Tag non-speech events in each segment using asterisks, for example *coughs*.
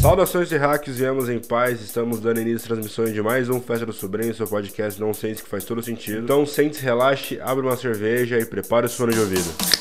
Saudações de hacks, viemos em paz, estamos dando início às transmissões de mais um Festa do Sobrinho, seu podcast não sente que faz todo sentido. Então sente-se, relaxe, abre uma cerveja e prepare o fone de ouvido.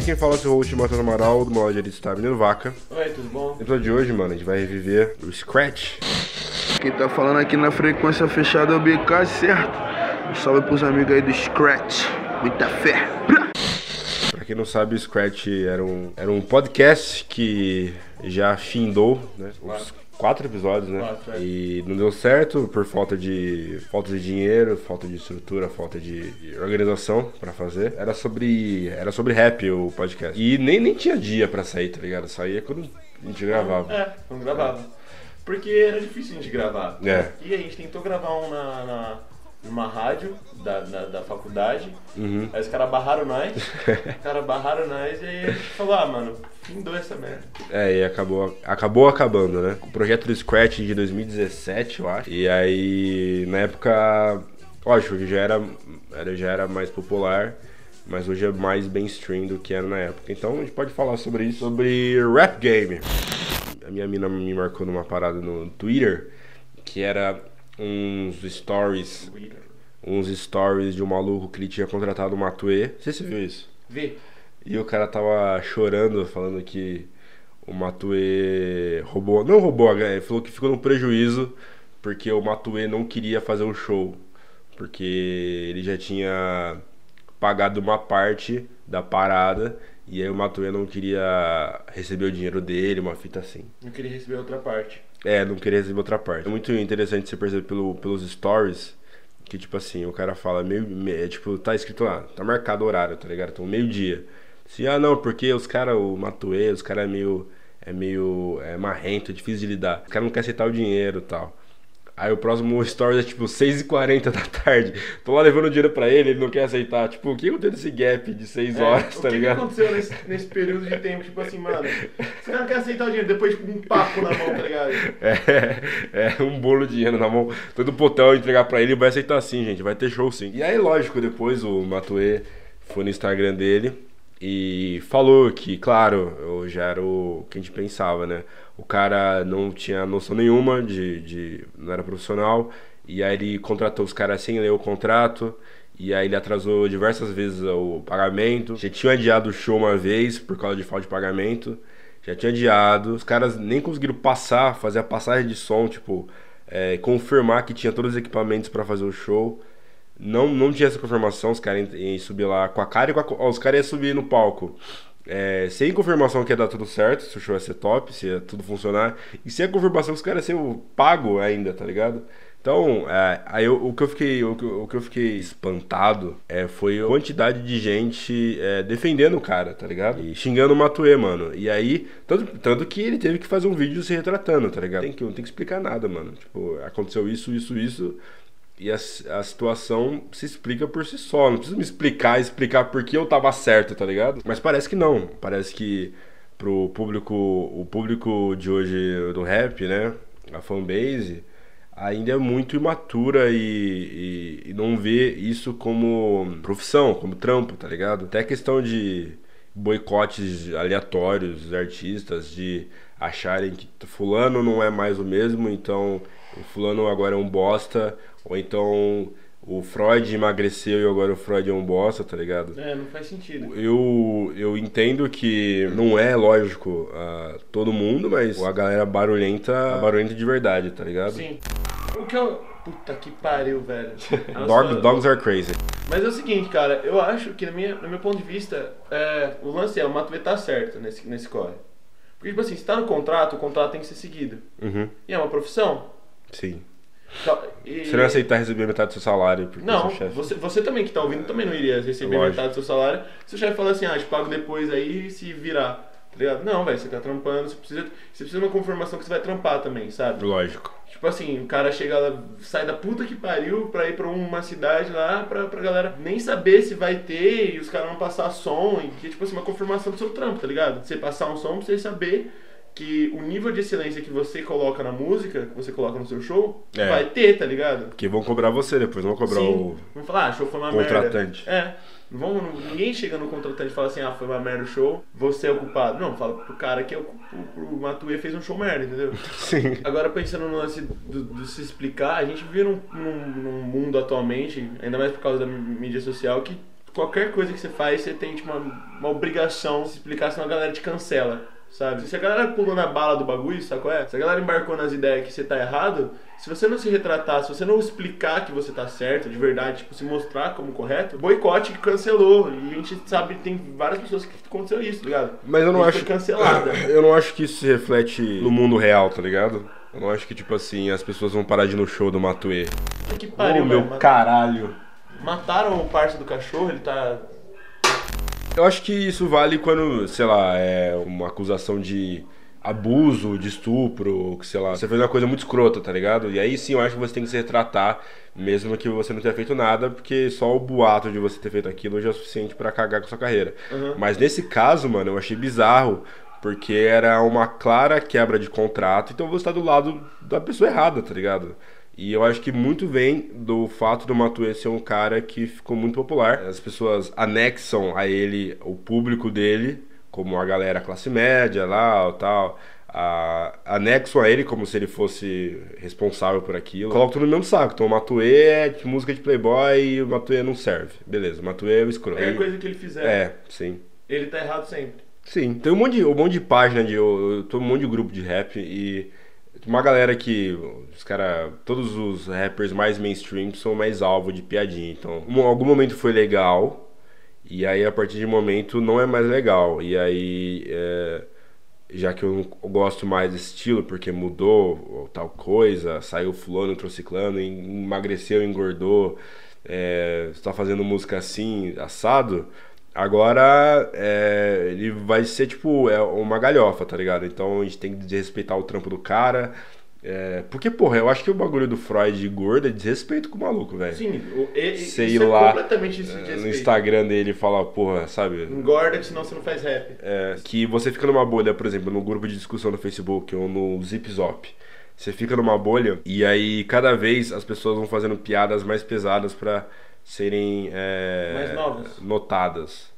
Quem fala é o seu host, Matheus Amaral, do de Está Menino Vaca. Oi, tudo bom? No episódio de hoje, mano, a gente vai reviver o Scratch. Quem tá falando aqui na frequência fechada é o BK, certo? Um salve pros amigos aí do Scratch. Muita fé. Pra quem não sabe, o Scratch era um, era um podcast que já findou, né? Os quatro episódios, né? Quatro, é. E não deu certo por falta de falta de dinheiro, falta de estrutura, falta de de organização pra fazer. Era sobre era sobre rap o podcast. E nem, nem tinha dia pra sair, tá ligado? Saía quando a gente gravava. É, quando gravava. Porque era difícil a gente gravar. É. E a gente tentou gravar um na, na- numa rádio da, na- da faculdade. Uhum. Aí os caras barraram nós. *laughs* os caras barraram nós e aí a gente falou, ah, mano, findou essa merda. É, e acabou, acabou acabando, né? O projeto do Scratch de 2017, eu acho. E aí, na época, lógico que já era, era, já era mais popular, mas hoje é mais mainstream do que era na época. Então a gente pode falar sobre isso, sobre rap game. A minha mina me marcou numa parada no Twitter, que era uns stories, uns stories de um maluco que ele tinha contratado o Matue. Sei se você viu isso. Vê. E o cara tava chorando, falando que o Matue roubou. Não roubou, a grana, ele falou que ficou no prejuízo porque o Matue não queria fazer o show. Porque ele já tinha pagado uma parte da parada e aí o Matue não queria receber o dinheiro dele, uma fita assim. Não queria receber outra parte. É, não queria receber outra parte. É muito interessante você perceber pelo, pelos stories que, tipo assim, o cara fala meio. me- é, tipo, tá escrito lá, tá marcado o horário, tá ligado? Então, meio-dia. Se, ah, não, porque os caras, o Matue, os caras é meio. É meio. É marrento, é difícil de lidar. Os caras não querem aceitar o dinheiro e tal. Aí o próximo *laughs* story é tipo 6h40 da tarde. Tô lá levando dinheiro pra ele, ele não quer aceitar. Tipo, o que aconteceu nesse gap de 6 É, horas, o tá que, que ligado? aconteceu nesse, nesse período de tempo? Tipo assim, mano, os caras não querem aceitar o dinheiro, depois tipo, um papo na mão, tá ligado? *laughs* É, é um bolo de dinheiro na mão. Todo pro hotel entregar pra ele vai aceitar sim, gente. Vai ter show sim. E aí, lógico, depois o Matue foi no Instagram dele e falou que, claro, eu já era o que a gente pensava, né? O cara não tinha noção nenhuma de. de não era profissional. E aí ele contratou os caras sem ler o contrato. E aí ele atrasou diversas vezes o pagamento. Já tinha adiado o show uma vez por causa de falta de pagamento. Já tinha adiado. Os caras nem conseguiram passar, fazer a passagem de som, tipo, é, confirmar que tinha todos os equipamentos pra fazer o show. Não, não tinha essa confirmação, os caras iam subir lá com a cara e com a. os caras iam subir no palco. é, sem confirmação que ia dar tudo certo, se o show ia ser top, se ia tudo funcionar. E sem a confirmação que os caras iam pago ainda, tá ligado? Então, é, aí eu- o, que eu fiquei, o, que, o que eu fiquei espantado é, foi a quantidade de gente é, defendendo o cara, tá ligado? E xingando o Matue, mano. E aí, tanto, tanto que ele teve que fazer um vídeo se retratando, tá ligado? Tem que, não tem que explicar nada, mano. Tipo, aconteceu isso, isso, isso. E a, a situação se explica por si só. Não precisa me explicar, explicar por que eu tava certo, tá ligado? Mas parece que não. Parece que pro público, o público de hoje do rap, né? A fanbase ainda é muito imatura e, e, e não vê isso como profissão, como trampo, tá ligado? Até questão de boicotes aleatórios dos artistas, de acharem que fulano não é mais o mesmo, então o fulano agora é um bosta, ou então o Freud emagreceu e agora o Freud é um bosta, tá ligado? É, não faz sentido. Eu, eu entendo que não é lógico a todo mundo, mas a galera barulhenta, barulhenta de verdade, tá ligado? Sim. O que eu. Puta que pariu, velho. *laughs* Dog, dogs are crazy. Mas é o seguinte, cara, eu acho que, na minha, no meu ponto de vista, é, o lance é, o Matuê tá certo nesse, nesse corre. Porque, tipo assim, se tá no contrato, o contrato tem que ser seguido. Uhum, E é uma profissão. sim. E- Você não ia aceitar receber metade do seu salário Não, seu chefe. você, você também que tá ouvindo também não iria receber Lógico. metade do seu salário. Se o chefe falar assim, ah, te pago depois aí se virar. Tá ligado? Não, velho, você tá trampando, você precisa, você precisa de uma confirmação que você vai trampar também, sabe? Lógico. Tipo assim, o cara chega lá, sai da puta que pariu pra ir pra uma cidade lá pra, pra galera nem saber se vai ter e os caras não passar som. E que, tipo assim, uma confirmação do seu trampo, tá ligado? Você passar um som pra você saber que o nível de excelência que você coloca na música, que você coloca no seu show, É. vai ter, tá ligado? Porque vão cobrar você depois, vão cobrar Sim. o. Vamos falar, ah, show foi uma Contratante. merda. É. Vamos, não- ninguém chega no contratante e fala assim, ah, foi uma merda o show, você é o culpado. Não, fala pro cara que é o, o, o Matuê fez um show merda, entendeu? *laughs* Sim. Agora pensando no lance do, do se explicar, a gente vive num, num, num mundo atualmente, ainda mais por causa da mí- mídia social, que qualquer coisa que você faz, você tem tipo, uma, uma obrigação de se explicar, senão a galera te cancela. Sabe? Se a galera pulou na bala do bagulho, sabe qual é? Se a galera embarcou nas ideias que você tá errado, se você não se retratar, se você não explicar que você tá certo, de verdade, tipo, se mostrar como correto, boicote cancelou. E a gente sabe tem várias pessoas que aconteceu isso, tá ligado? Mas eu não acho. Foi cancelada. *coughs* Eu não acho que isso se reflete no mundo real, tá ligado? Eu não acho que, tipo assim, as pessoas vão parar de ir no show do Matuê. Que pariu, Ô, meu velho. caralho. Mataram o parça do cachorro, ele tá. Eu acho que isso vale quando, sei lá, é uma acusação de abuso, de estupro, que sei lá, você fez uma coisa muito escrota, tá ligado? E aí sim eu acho que você tem que se retratar, mesmo que você não tenha feito nada, porque só o boato de você ter feito aquilo já é o suficiente pra cagar com a sua carreira. Mas nesse caso, mano, eu achei bizarro, porque era uma clara quebra de contrato, então você tá do lado da pessoa errada, tá ligado? E eu acho que muito vem do fato do Matuê ser um cara que ficou muito popular. As pessoas anexam a ele o público dele, como a galera classe média lá, ou tal. A, anexam a ele como se ele fosse responsável por aquilo. Colocam tudo no mesmo saco. Então o Matuê é de música de playboy e o Matuê não serve. Beleza, o Matuê é o escroto. Qualquer coisa que ele fizer, É, sim. ele tá errado sempre. Sim, tem um monte de, um monte de página de. Eu, eu tô um monte de grupo de rap e. Uma galera que. Os cara. Todos os rappers mais mainstream são mais alvo de piadinha. Então, em algum momento foi legal. E aí, a partir de momento, não é mais legal. E aí. é, já que eu não gosto mais desse estilo, porque mudou ou tal coisa, saiu fulano, entrou ciclano, em- emagreceu, engordou, é, está fazendo música assim, assado, agora é, ele vai ser tipo é uma galhofa, tá ligado? Então a gente tem que desrespeitar o trampo do cara. é, porque, porra, eu acho que o bagulho do Freud gordo é desrespeito com o maluco, velho. Sim, o, e, Sei isso lá, é completamente isso de É, no. Instagram dele fala, porra, sabe? Engorda que senão você não faz rap. É, que você fica numa bolha, por exemplo, no grupo de discussão no Facebook ou no Zip Zop. Você fica numa bolha e aí cada vez as pessoas vão fazendo piadas mais pesadas pra serem é, notadas.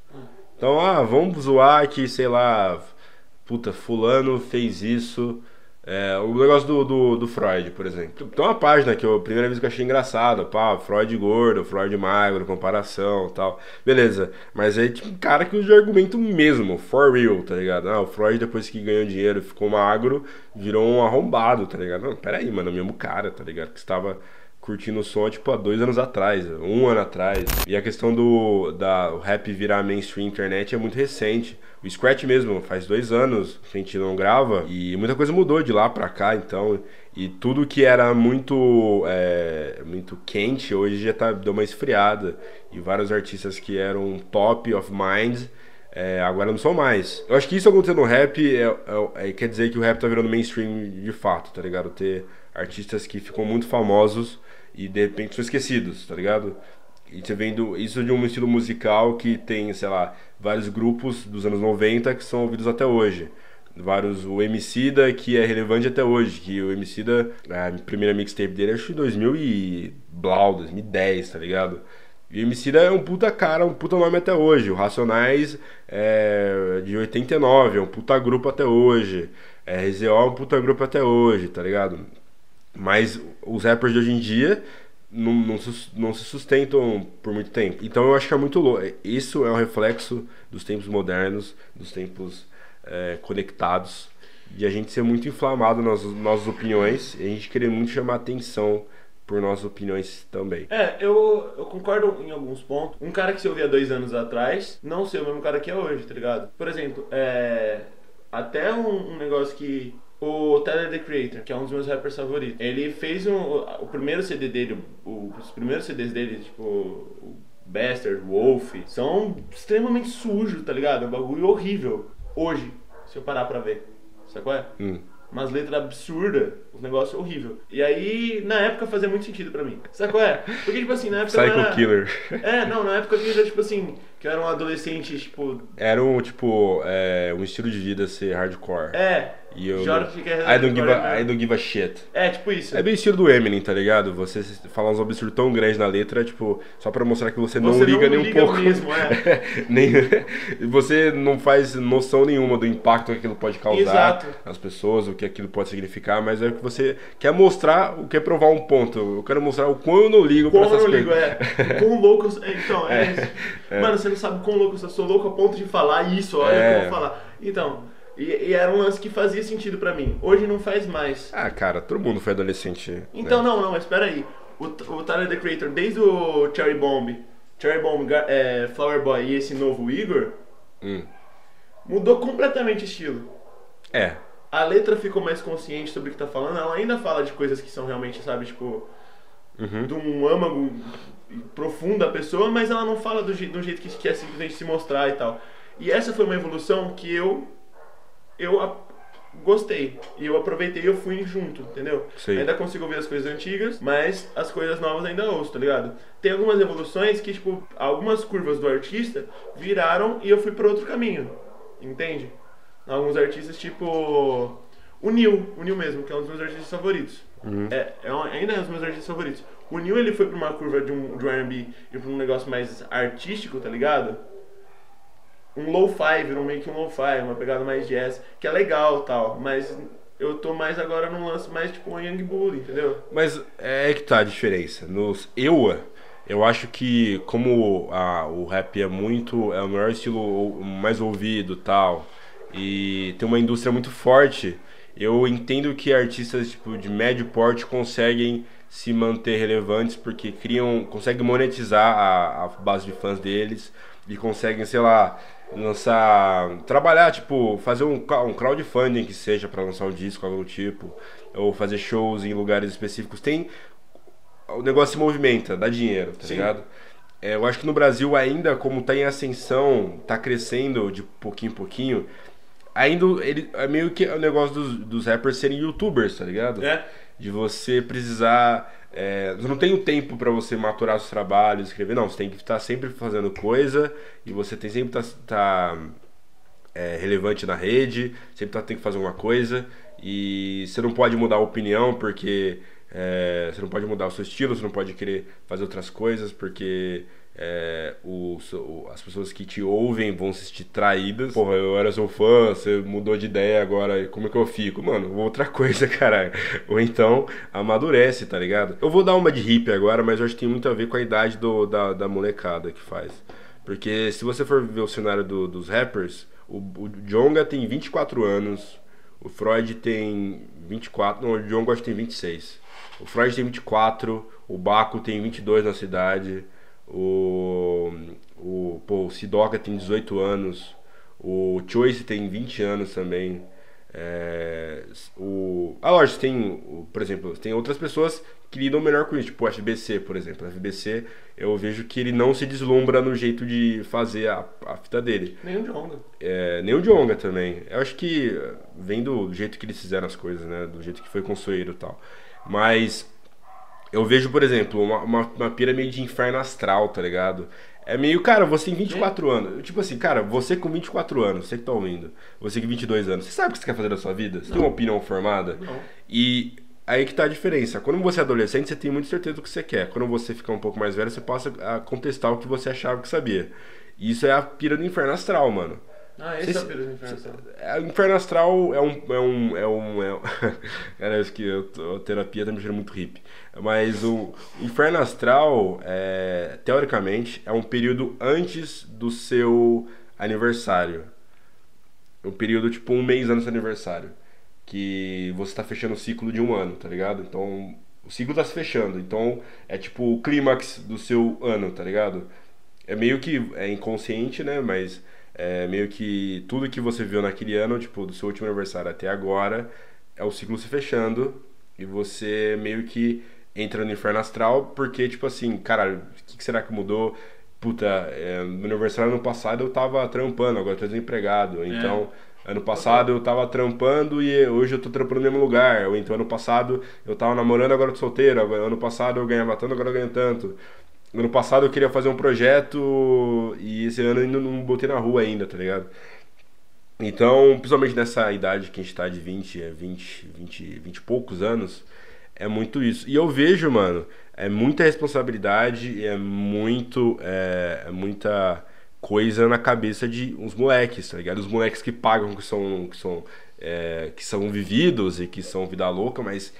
Então, ah, vamos zoar que, sei lá, puta, fulano fez isso. É, o negócio do, do, do Freud, por exemplo. Tem uma página que eu, a primeira vez que eu achei engraçado, pá, Freud gordo, Freud magro, comparação tal. Beleza, mas aí tinha um cara que usa argumento mesmo, for real, tá ligado? Ah, o Freud depois que ganhou dinheiro ficou magro, virou um arrombado, tá ligado? Não, peraí, mano, é o mesmo cara, tá ligado? Que estava curtindo o som, tipo, há dois anos atrás, um ano atrás. E a questão do da, o rap virar mainstream internet é muito recente. O Scratch mesmo, faz dois anos que a gente não grava e muita coisa mudou de lá pra cá, então. E tudo que era muito, é, muito quente, hoje já tá, deu uma esfriada. E vários artistas que eram top of mind, é, agora não são mais. Eu acho que isso acontecendo no rap é, é- é- quer dizer que o rap tá virando mainstream de fato, tá ligado? Ter artistas que ficam muito famosos e de repente são esquecidos, tá ligado? E você vendo isso de um estilo musical que tem, sei lá, vários grupos dos anos 90 que são ouvidos até hoje. Vários, o Emicida que é relevante até hoje, que o Emicida, a primeira mixtape dele acho que em 2000 e blau, 2010, tá ligado? E o Emicida é um puta cara, um puta nome até hoje. O Racionais é de 89, é um puta grupo até hoje. É, RZO é um puta grupo até hoje, tá ligado? Mas os rappers de hoje em dia não, não, não se sustentam por muito tempo. Então eu acho que é muito louco. Isso é um reflexo dos tempos modernos, dos tempos é, conectados, de a gente ser muito inflamado nas nossas opiniões e a gente querer muito chamar atenção por nossas opiniões também. É, eu, eu concordo em alguns pontos. Um cara que se ouvia dois anos atrás, não ser o mesmo cara que é hoje, tá ligado? Por exemplo, é. Até um, um negócio que. O Tyler The Creator, que é um dos meus rappers favoritos, ele fez um, o primeiro CD dele, o- os primeiros CDs dele, tipo, o Bastard, Wolf, são extremamente sujos, tá ligado? É um bagulho horrível. Hoje, se eu parar pra ver. Sabe qual é? Hum. umas letras absurdas, um negócio horrível. E aí, na época, fazia muito sentido pra mim. Sabe qual é? Porque, tipo assim, na época. eu Psycho era... Killer. É, não, na época eu era, tipo assim, que eu era um adolescente, tipo. Era um, tipo, é, um estilo de vida ser hardcore. É. Eu. Joro é I, don't give a, I don't give a shit. É, tipo isso. É bem estilo do Eminem, tá ligado? Você falar uns absurdos tão grandes na letra, tipo, só pra mostrar que você, não Você liga não nem um liga pouco. mesmo, é. *laughs* nem, *laughs* você não faz noção nenhuma do impacto que aquilo pode causar Exato. nas pessoas, o que aquilo pode significar, mas é que você quer mostrar, quer provar um ponto. Eu quero mostrar o quão eu não ligo Como pra eu essas não ligo, coisas. é. Quão louco. eu- Então, é, *laughs* É, isso. é. Mano, você não sabe quão louco eu sou. Sou louco a ponto de falar isso, olha É. como eu vou falar. Então, e, e era um lance que fazia sentido pra mim. Hoje não faz mais. Ah, cara, todo mundo foi adolescente. Então, né? não, não, mas espera aí. O, o Tyler, The Creator, desde o Cherry Bomb, Cherry Bomb, é, Flower Boy e esse novo Igor, Hum. mudou completamente o estilo. É. A letra ficou mais consciente sobre o que tá falando. Ela ainda fala de coisas que são realmente, sabe, tipo, Uhum. de um âmago profundo da pessoa, mas ela não fala do, do jeito que quer simplesmente se mostrar e tal. E essa foi uma evolução que eu eu gostei. E eu aproveitei e eu fui junto, entendeu? Sim. Ainda consigo ouvir as coisas antigas, mas as coisas novas ainda ouço, tá ligado? Tem algumas evoluções que, tipo, algumas curvas do artista viraram e eu fui para outro caminho. Entende? Alguns artistas, tipo. O Neil, o Neil mesmo, que é um dos meus artistas favoritos. É, é um- ainda é um dos meus artistas favoritos. O Neil ele foi pra uma curva de um, de um RB e pra um negócio mais artístico, tá ligado? Um low-fi, virou meio que um low-fi, uma pegada mais jazz, que é legal tal, mas eu tô mais agora num lance mais tipo um Young Bull, entendeu? Mas é que tá a diferença. Nos EUA, eu acho que como a- o rap é muito. é o melhor estilo mais ouvido tal. E tem uma indústria muito forte. Eu entendo que artistas tipo, de médio porte conseguem se manter relevantes porque criam. conseguem monetizar a, a base de fãs deles e conseguem, sei lá, lançar. trabalhar, tipo, fazer um, um crowdfunding que seja pra lançar um disco, algo do tipo, ou fazer shows em lugares específicos. Tem. O negócio se movimenta, dá dinheiro, tá Sim. ligado? É, eu acho que no Brasil ainda, como tá em ascensão, tá crescendo de pouquinho em pouquinho, ainda ele, é meio que o negócio dos, dos rappers serem youtubers, tá ligado? É. De você precisar. É, não tem o tempo pra você maturar os trabalhos, escrever, não. Você tem que estar sempre fazendo coisa e você tem sempre tá, tá é, relevante na rede, sempre tá, tem que fazer alguma coisa e você não pode mudar a opinião porque é, você não pode mudar o seu estilo, você não pode querer fazer outras coisas porque é, o- o- as pessoas que te ouvem vão se sentir traídas. Porra, eu era seu fã, você mudou de ideia agora, como é que eu fico? Mano, outra *laughs* coisa, caralho. Ou então, amadurece, tá ligado? Eu vou dar uma de hippie agora, mas eu acho que tem muito a ver com a idade do, da, da molecada que faz. Porque se você for ver o cenário do- dos rappers, o, o Jonga tem 24 anos, o Freud tem 24, não, o Jonga acho que tem 26. O Freud tem 24, o Baco tem 22 na cidade, o, o, pô, o Sidoca tem 18 anos, o Choice tem 20 anos também. É, o, ah, lógico, tem, por exemplo, tem outras pessoas que lidam melhor com isso, tipo o FBC, por exemplo. O FBC, eu vejo que ele não se deslumbra no jeito de fazer a, a fita dele. Nem o Jonga. É, nem o Djonga também. Eu acho que vem do jeito que eles fizeram as coisas, né? Do jeito que foi construído e tal. Mas eu vejo, por exemplo, uma, uma, uma pirâmide de inferno astral, tá ligado? É meio, cara, você tem 24 anos. Tipo assim, cara, você com 24 anos, você que tá ouvindo, você com 22 anos, você sabe o que você quer fazer da sua vida? Você tem uma opinião formada? Não. E aí que tá a diferença. Quando você é adolescente, você tem muita certeza do que você quer. Quando você fica um pouco mais velho, você passa a contestar o que você achava que sabia. E isso é a pira do inferno astral, mano. Ah, esse é o Pires Inferno. É, O Inferno Astral é um. É um, é um é um- *laughs* Cara, acho que eu a terapia tá me muito hippie. Mas o Inferno Astral, é, teoricamente, é um período antes do seu aniversário. Um período tipo um mês antes do aniversário. Que você tá fechando o ciclo de um ano, tá ligado? Então. O ciclo tá se fechando. Então é tipo o clímax do seu ano, tá ligado? É meio que é inconsciente, né? Mas é meio que tudo que você viu naquele ano, tipo, do seu último aniversário até agora, é o ciclo se fechando e você meio que entra no inferno astral porque, tipo assim, caralho, o que, que será que mudou? Puta, é, no aniversário ano passado eu tava trampando, agora eu tô desempregado. Então, Ano passado eu tava trampando e hoje eu tô trampando no mesmo lugar. Ou então ano passado eu tava namorando, agora eu tô solteiro. Ano passado eu ganhava tanto, agora eu ganho tanto. Ano passado eu queria fazer um projeto e esse ano ainda não botei na rua ainda, tá ligado? Então, principalmente nessa idade que a gente tá de 20, é 20, 20, 20 e poucos anos, é muito isso. E eu vejo, mano, é muita responsabilidade, é muito, é, é muita coisa na cabeça de uns moleques, tá ligado? Os moleques que pagam, que são, que são, é, que são vividos e que são vida louca, mas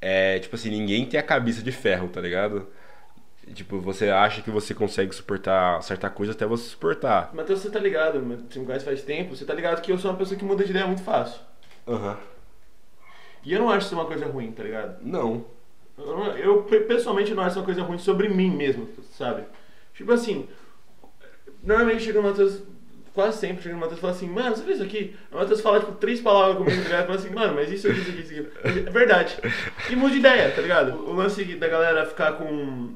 é tipo assim, ninguém tem a cabeça de ferro, tá ligado? Tipo, você acha que você consegue suportar certa coisa até você suportar. Matheus, você tá ligado, você me conhece faz tempo, você tá ligado que eu sou uma pessoa que muda de ideia muito fácil. Aham. E eu não acho isso uma coisa ruim, tá ligado? Não. Eu, não- eu, pe- pessoalmente não acho uma coisa ruim sobre mim mesmo, sabe? Tipo assim, normalmente chega o Matheus, quase sempre chega o Matheus e fala assim, mano, você fez isso aqui? O Matheus fala tipo três palavras comigo, tá ligado? Fala assim, mano, mas isso aqui, isso aqui, isso aqui. É verdade. E muda de ideia, tá ligado? O lance da galera ficar com.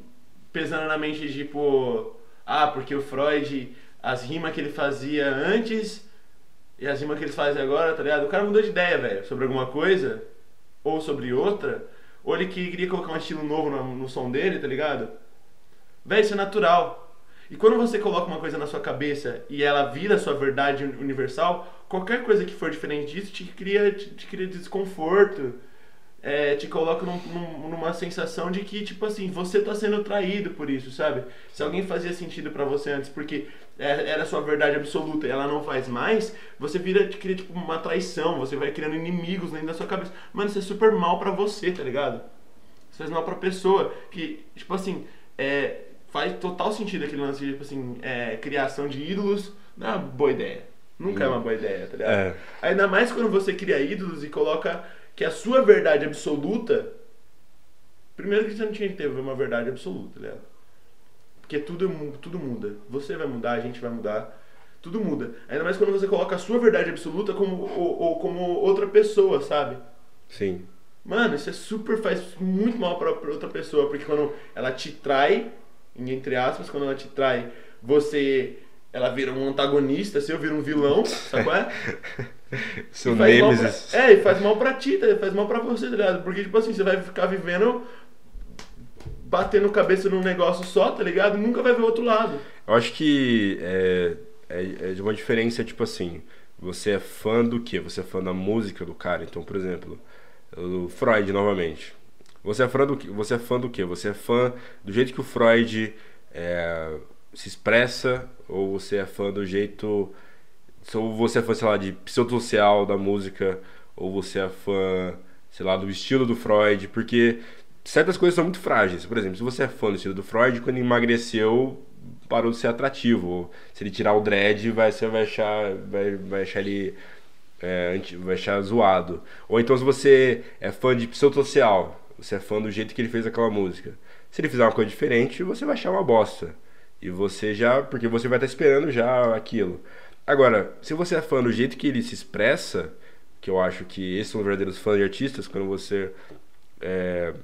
Pesando na mente, tipo, ah, porque o Freud, as rimas que ele fazia antes e as rimas que ele faz agora, tá ligado? O cara mudou de ideia, velho, sobre alguma coisa, ou sobre outra, ou ele que queria colocar um estilo novo no, no som dele, tá ligado? Velho, isso é natural. E quando você coloca uma coisa na sua cabeça e ela vira sua verdade uni- universal, qualquer coisa que for diferente disso te cria, te, te cria desconforto, é, te coloca num- num- numa sensação de que, tipo assim, você tá sendo traído por isso, sabe? Se alguém fazia sentido pra você antes porque é- era sua verdade absoluta e ela não faz mais, você vira, te cria, tipo, uma traição, você vai criando inimigos dentro da sua cabeça. Mano, isso é super mal pra você, tá ligado? Isso faz mal pra pessoa. Que, tipo assim, é, faz total sentido aquele lance de, tipo assim, é, criação de ídolos. Não é uma boa ideia. Nunca é uma boa ideia, tá ligado? É. Ainda mais quando você cria ídolos e coloca que a sua verdade absoluta. Primeiro que você não tinha que ter uma verdade absoluta, tá ligado? Porque tudo, tudo muda. Você vai mudar, a gente vai mudar. Tudo muda. Ainda mais quando você coloca a sua verdade absoluta como, ou, ou como outra pessoa, sabe? Sim. Mano, isso é super. faz muito mal pra, pra outra pessoa, porque quando ela te trai, entre aspas, quando ela te trai, você. Ela vira um antagonista, assim, eu viro um vilão, sabe qual é? *laughs* *laughs* Seu mal pra- Nemesis. É, e faz mal pra ti, tá? faz mal pra você, tá ligado? Porque, tipo assim, você vai ficar vivendo. batendo cabeça num negócio só, tá ligado? Nunca vai ver o outro lado. Eu acho que é, é, é de uma diferença, tipo assim, você é fã do quê? Você é fã da música do cara. Então, por exemplo, o Freud, novamente. Você é fã do, quê? você é fã do quê? Você é fã do jeito que o Freud é, se expressa? Ou você é fã do jeito... Ou você é fã, sei lá, de pseudosocial da música? Ou você é fã, sei lá, do estilo do Freud? Porque certas coisas são muito frágeis. Por exemplo, se você é fã do estilo do Freud, quando emagreceu, parou de ser atrativo. Se ele tirar o dread, vai, você vai achar, vai, vai achar ele é, vai achar zoado. Ou então se você é fã de pseudosocial, você é fã do jeito que ele fez aquela música. Se ele fizer uma coisa diferente, você vai achar uma bosta. E você já, porque você vai estar esperando já aquilo. Agora, se você é fã do jeito que ele se expressa, que eu acho que esses são os verdadeiros fãs de artistas, quando você é,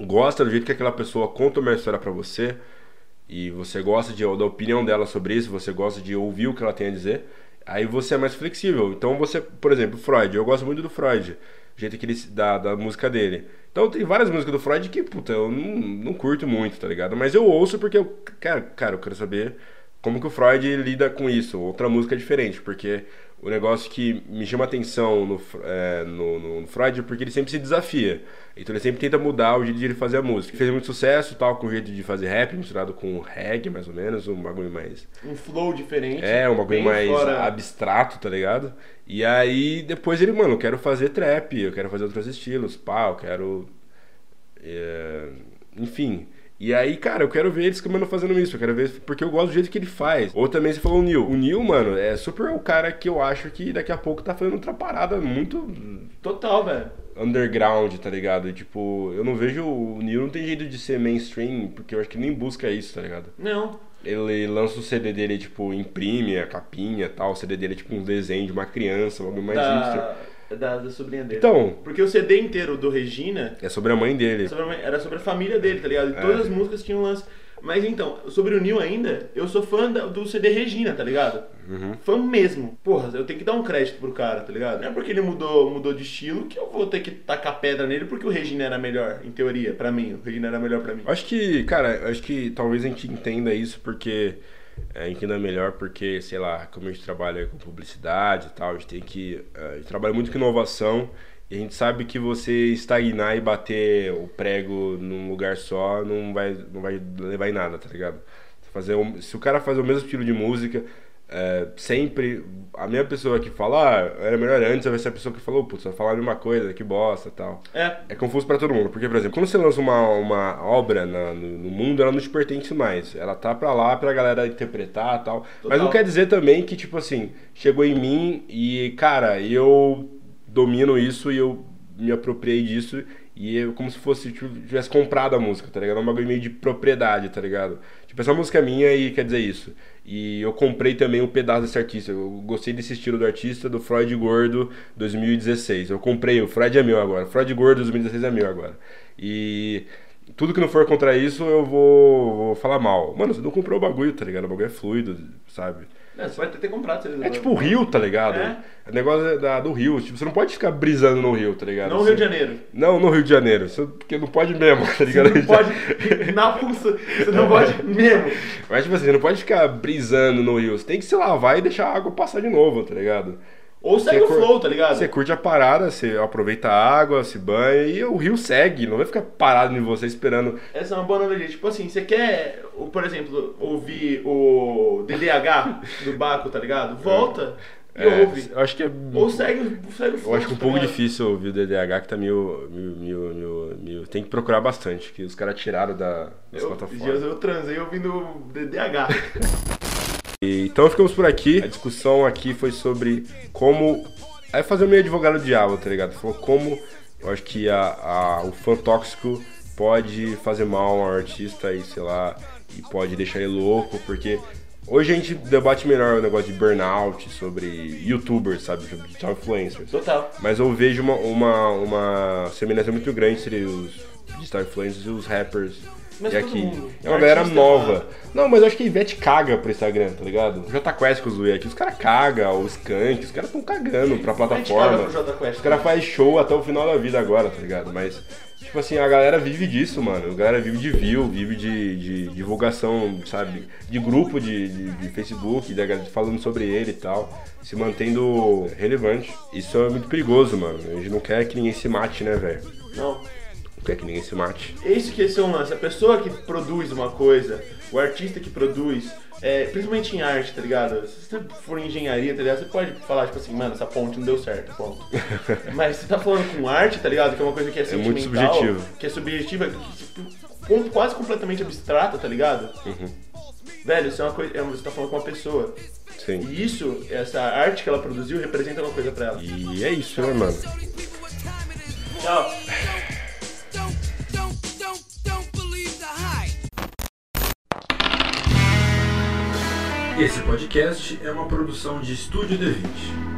gosta do jeito que aquela pessoa conta uma história pra você e você gosta de, da opinião dela sobre isso, você gosta de ouvir o que ela tem a dizer, aí você é mais flexível. Então você, por exemplo, Freud, eu gosto muito do Freud, o jeito que ele da, da música dele. Então tem várias músicas do Freud que, puta, eu não, não curto muito, tá ligado? Mas eu ouço porque eu, cara, cara, eu quero saber como que o Freud lida com isso. Outra música diferente, porque o negócio que me chama atenção no, é, no, no Freud é porque ele sempre se desafia. Então ele sempre tenta mudar o jeito de ele fazer a música. Fez muito sucesso, tal, com o jeito de fazer rap, misturado com reggae, mais ou menos, um bagulho mais... Um flow diferente. É, um bagulho mais fora- abstrato, tá ligado? E aí, depois ele, mano, eu quero fazer trap, eu quero fazer outros estilos, pá, eu quero... é, enfim... E aí, cara, eu quero ver eles mano, fazendo isso. Eu quero ver porque eu gosto do jeito que ele faz. Ou também você falou o Neil. O Neil, mano, é super o cara que eu acho que daqui a pouco tá fazendo outra parada muito Total, velho. underground, tá ligado? E, tipo, eu não vejo. O Neil não tem jeito de ser mainstream, porque eu acho que nem busca isso, tá ligado? Não. Ele lança o CD dele, tipo, imprime a capinha e tal. O CD dele é tipo um desenho de uma criança, bagulho mais hipster. Da, da, da sobrinha dele. Então, Porque o CD inteiro do Regina é sobre a mãe dele. sobre a mãe- era sobre a família dele, tá ligado? E É. todas as músicas tinham lance. Mas então, sobre o Neil ainda, eu sou fã do CD Regina, tá ligado? Fã mesmo. Porra, eu tenho que dar um crédito pro cara, tá ligado? Não é porque ele mudou, mudou de estilo que eu vou ter que tacar pedra nele porque o Regina era melhor, em teoria, pra mim. O Regina era melhor pra mim. Acho que, cara, acho que talvez a gente entenda isso porque. É, entenda melhor porque, sei lá, como a gente trabalha com publicidade e tal, a gente tem que. é, A gente trabalha muito com inovação e a gente sabe que você estagnar e bater o prego num lugar só não vai, não vai levar em nada, tá ligado? Fazer um- se o cara faz o mesmo estilo de música, é, sempre a mesma pessoa que fala, ah, era melhor antes, vai ser a pessoa que falou, putz, vai falar a mesma coisa, que bosta e tal. É. É confuso pra todo mundo, porque, por exemplo, quando você lança uma, uma obra na- no, no mundo, ela não te pertence mais. Ela tá pra lá pra galera interpretar e tal. Mas não Total. quer dizer também que, tipo assim, chegou em mim e, cara, eu domino isso e eu me apropriei disso e é como se fosse, tipo, tivesse comprado a música, tá ligado? É um bagulho meio de propriedade, tá ligado? Tipo, essa música é minha e quer dizer isso. E eu comprei também um pedaço desse artista. Eu gostei desse estilo do artista, do Freud Gordo 2016. Eu comprei, o Freud é meu agora. Freud Gordo 2016 é meu agora. E tudo que não for contra isso, eu vou, vou falar mal. Mano, você não comprou o bagulho, tá ligado? O bagulho é fluido, sabe? É, você pode ter comprado. É tipo o Rio, tá ligado? É. O negócio é da, do Rio. Tipo, você não pode ficar brisando no Rio, tá ligado? Não no Rio de Janeiro. Não, no Rio de Janeiro. Você- porque não pode mesmo, *laughs* tá ligado? Você não pode. Na pulsa. Você não pode mesmo. Mas, tipo assim, você não pode ficar brisando no rio. Você tem que se lavar e deixar a água passar de novo, tá ligado? Ou segue Você o flow, tá ligado? Você curte a parada, você aproveita a água, se banha e o rio segue. Não vai ficar parado em você esperando. Essa é uma boa analogia. Tipo assim, você quer, por exemplo, ouvir o DDH do Baco, tá ligado? Volta e É, ouve. Acho que é. Ou segue, segue o Eu acho que é um tá pouco ligado? difícil ouvir o DDH, que tá meio. meio, meio, meio- Tem que procurar bastante, que os caras tiraram da, das Eu, plataformas. dias eu transei ouvindo o DDH. *laughs* E, Então ficamos por aqui. A discussão aqui foi sobre como. Aí fazer o meio advogado do diabo, tá ligado? Falou como eu acho que a, a- o fã tóxico pode fazer mal a um artista e sei lá, e pode deixar ele louco, porque hoje a gente debate melhor o negócio de burnout, sobre youtubers, sabe? Sobre digital influencers. Total. Mas eu vejo uma, uma, uma semelhança muito grande entre os digital influencers e os rappers. Mas e aqui. mundo. É uma galera nova. mano. Não, mas eu acho que a Ivete caga pro Instagram, tá ligado? O Jota Quest que eu zoei aqui, os caras cagam, o Skank, os caras tão cagando pra plataforma. Quest, Os caras né? fazem show até o final da vida agora, tá ligado? Mas, tipo assim, a galera vive disso, mano. A galera vive de view, vive de, de divulgação, sabe? De grupo de, de, de Facebook, da galera falando sobre ele e tal. Se mantendo relevante. Isso é muito perigoso, mano. A gente não quer que ninguém se mate, né, velho? Não. Quer que ninguém se mate. Esse que esse é um lance. A pessoa que produz uma coisa, o artista que produz, é, principalmente em arte, tá ligado? Se você for em engenharia, tá ligado? Você pode falar, tipo assim, mano, essa ponte não deu certo, ponto. *laughs* Mas você tá falando com arte, tá ligado? Que é uma coisa que é muito sentimental, subjetivo. que é subjetiva, que, tipo, quase completamente abstrata, tá ligado? Uhum. Velho, isso é uma coisa. é, Você tá falando com uma pessoa. Sim. E isso, essa arte que ela produziu, representa uma coisa pra ela. E é isso, né, mano? Tchau. Esse podcast é uma produção de Estúdio D20.